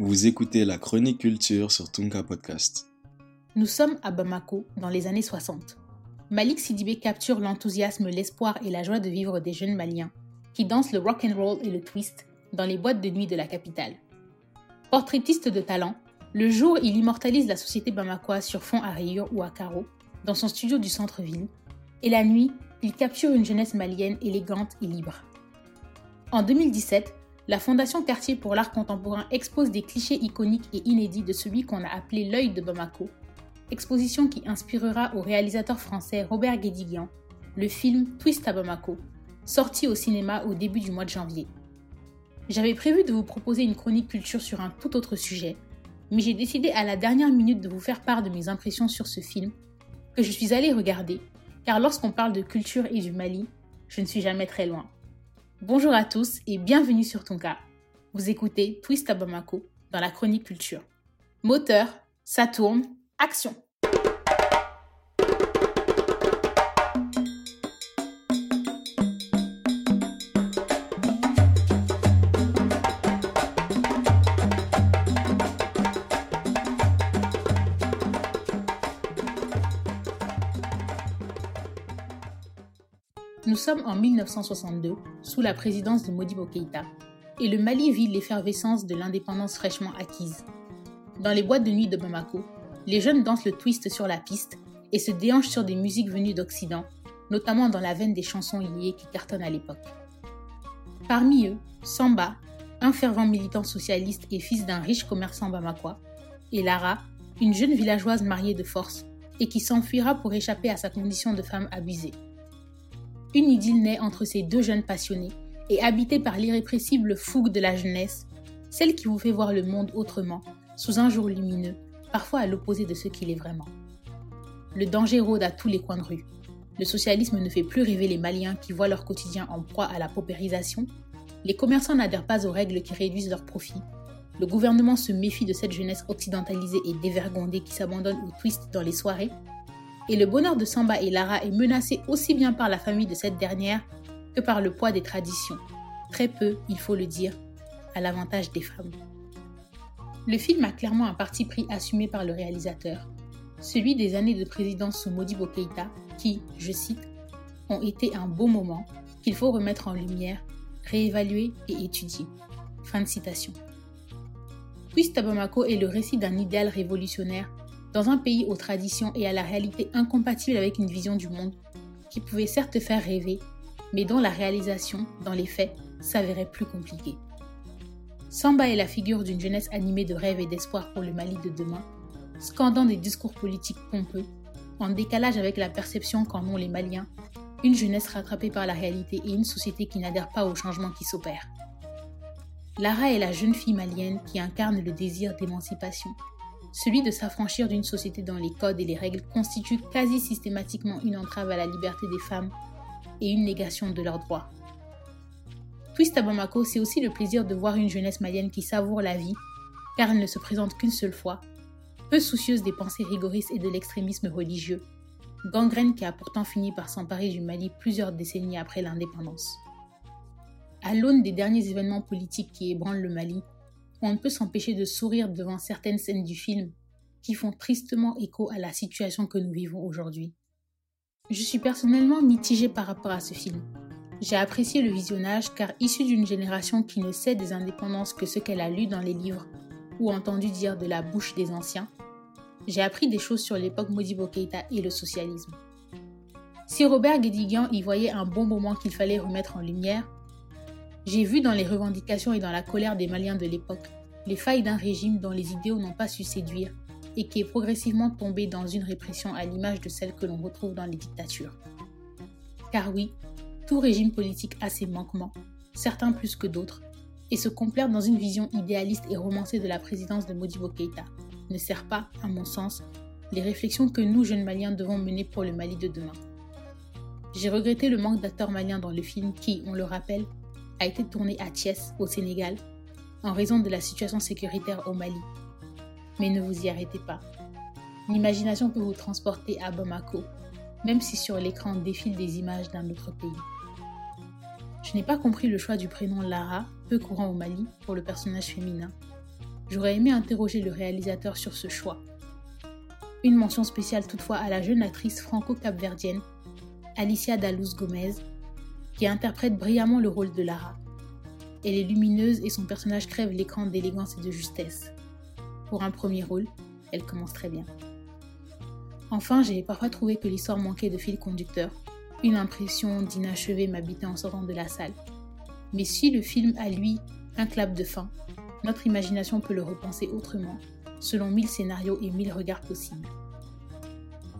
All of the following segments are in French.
Vous écoutez la chronique culture sur Tunka Podcast. Nous sommes à Bamako dans les années 60. Malik Sidibé capture l'enthousiasme, l'espoir et la joie de vivre des jeunes Maliens qui dansent le rock and roll et le twist dans les boîtes de nuit de la capitale. Portraitiste de talent, le jour il immortalise la société bamakoise sur fond à rayures ou à carreaux dans son studio du centre-ville, et la nuit, il capture une jeunesse malienne élégante et libre. En 2017, la Fondation Quartier pour l'art contemporain expose des clichés iconiques et inédits de celui qu'on a appelé l'œil de Bamako, exposition qui inspirera au réalisateur français Robert Guédiguian le film Twist à Bamako, sorti au cinéma au début du mois de janvier. J'avais prévu de vous proposer une chronique culture sur un tout autre sujet, mais j'ai décidé à la dernière minute de vous faire part de mes impressions sur ce film, que je suis allée regarder, car lorsqu'on parle de culture et du Mali, je ne suis jamais très loin. Bonjour à tous et bienvenue sur Tonka. Vous écoutez Twist à Bamako dans la chronique culture. Moteur, ça tourne, action Nous sommes en 1962, sous la présidence de Modibo Keïta, et le Mali vit l'effervescence de l'indépendance fraîchement acquise. Dans les boîtes de nuit de Bamako, les jeunes dansent le twist sur la piste et se déhanchent sur des musiques venues d'Occident, notamment dans la veine des chansons liées qui cartonnent à l'époque. Parmi eux, Samba, un fervent militant socialiste et fils d'un riche commerçant bamakois, et Lara, une jeune villageoise mariée de force et qui s'enfuira pour échapper à sa condition de femme abusée. Une idylle naît entre ces deux jeunes passionnés et habitée par l'irrépressible fougue de la jeunesse, celle qui vous fait voir le monde autrement, sous un jour lumineux, parfois à l'opposé de ce qu'il est vraiment. Le danger rôde à tous les coins de rue. Le socialisme ne fait plus rêver les Maliens qui voient leur quotidien en proie à la paupérisation. Les commerçants n'adhèrent pas aux règles qui réduisent leurs profits. Le gouvernement se méfie de cette jeunesse occidentalisée et dévergondée qui s'abandonne au twist dans les soirées et le bonheur de Samba et Lara est menacé aussi bien par la famille de cette dernière que par le poids des traditions, très peu, il faut le dire, à l'avantage des femmes. Le film a clairement un parti pris assumé par le réalisateur, celui des années de présidence sous Modibo Keïta qui, je cite, ont été un beau moment qu'il faut remettre en lumière, réévaluer et étudier. Fin de citation. Twist Bamako est le récit d'un idéal révolutionnaire dans un pays aux traditions et à la réalité incompatible avec une vision du monde qui pouvait certes faire rêver, mais dont la réalisation, dans les faits, s'avérait plus compliquée. Samba est la figure d'une jeunesse animée de rêves et d'espoir pour le Mali de demain, scandant des discours politiques pompeux, en décalage avec la perception qu'en ont les Maliens, une jeunesse rattrapée par la réalité et une société qui n'adhère pas aux changements qui s'opèrent. Lara est la jeune fille malienne qui incarne le désir d'émancipation, celui de s'affranchir d'une société dont les codes et les règles constituent quasi systématiquement une entrave à la liberté des femmes et une négation de leurs droits. Twist à Bamako, c'est aussi le plaisir de voir une jeunesse malienne qui savoure la vie, car elle ne se présente qu'une seule fois, peu soucieuse des pensées rigoristes et de l'extrémisme religieux, gangrène qui a pourtant fini par s'emparer du Mali plusieurs décennies après l'indépendance. À l'aune des derniers événements politiques qui ébranlent le Mali, on ne peut s'empêcher de sourire devant certaines scènes du film qui font tristement écho à la situation que nous vivons aujourd'hui. Je suis personnellement mitigée par rapport à ce film. J'ai apprécié le visionnage car issu d'une génération qui ne sait des indépendances que ce qu'elle a lu dans les livres ou entendu dire de la bouche des anciens, j'ai appris des choses sur l'époque Modibo Keïta et le socialisme. Si Robert Guédiguian y voyait un bon moment qu'il fallait remettre en lumière, j'ai vu dans les revendications et dans la colère des Maliens de l'époque les failles d'un régime dont les idéaux n'ont pas su séduire et qui est progressivement tombé dans une répression à l'image de celle que l'on retrouve dans les dictatures. Car oui, tout régime politique a ses manquements, certains plus que d'autres, et se complaire dans une vision idéaliste et romancée de la présidence de Modibo Keïta ne sert pas, à mon sens, les réflexions que nous, jeunes Maliens, devons mener pour le Mali de demain. J'ai regretté le manque d'acteurs maliens dans le film qui, on le rappelle, a été tourné à Thiès, au Sénégal, en raison de la situation sécuritaire au Mali. Mais ne vous y arrêtez pas. L'imagination peut vous transporter à Bamako, même si sur l'écran défilent des images d'un autre pays. Je n'ai pas compris le choix du prénom Lara, peu courant au Mali, pour le personnage féminin. J'aurais aimé interroger le réalisateur sur ce choix. Une mention spéciale toutefois à la jeune actrice franco-capverdienne Alicia Daluz Gomez, qui interprète brillamment le rôle de Lara. Elle est lumineuse et son personnage crève l'écran d'élégance et de justesse. Pour un premier rôle, elle commence très bien. Enfin, j'ai parfois trouvé que l'histoire manquait de fil conducteur. Une impression d'inachevé m'habitait en sortant de la salle. Mais si le film a lui un clap de fin, notre imagination peut le repenser autrement, selon mille scénarios et mille regards possibles.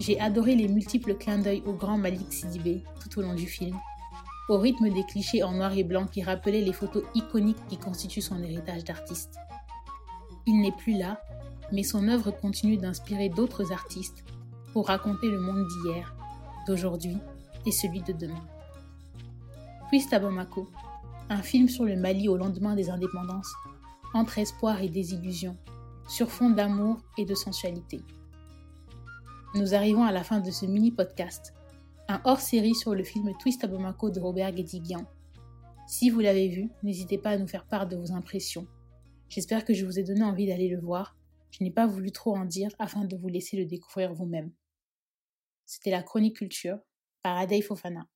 J'ai adoré les multiples clins d'œil au grand Malik Sidibé tout au long du film, au rythme des clichés en noir et blanc qui rappelaient les photos iconiques qui constituent son héritage d'artiste. Il n'est plus là, mais son œuvre continue d'inspirer d'autres artistes pour raconter le monde d'hier, d'aujourd'hui et celui de demain. Twist à Bamako, un film sur le Mali au lendemain des indépendances, entre espoir et désillusion, sur fond d'amour et de sensualité. Nous arrivons à la fin de ce mini-podcast, un hors-série sur le film Twist à Bamako de Robert Guédiguian. Si vous l'avez vu, n'hésitez pas à nous faire part de vos impressions. J'espère que je vous ai donné envie d'aller le voir. Je n'ai pas voulu trop en dire afin de vous laisser le découvrir vous-même. C'était la chronique culture par Adèle Fofana.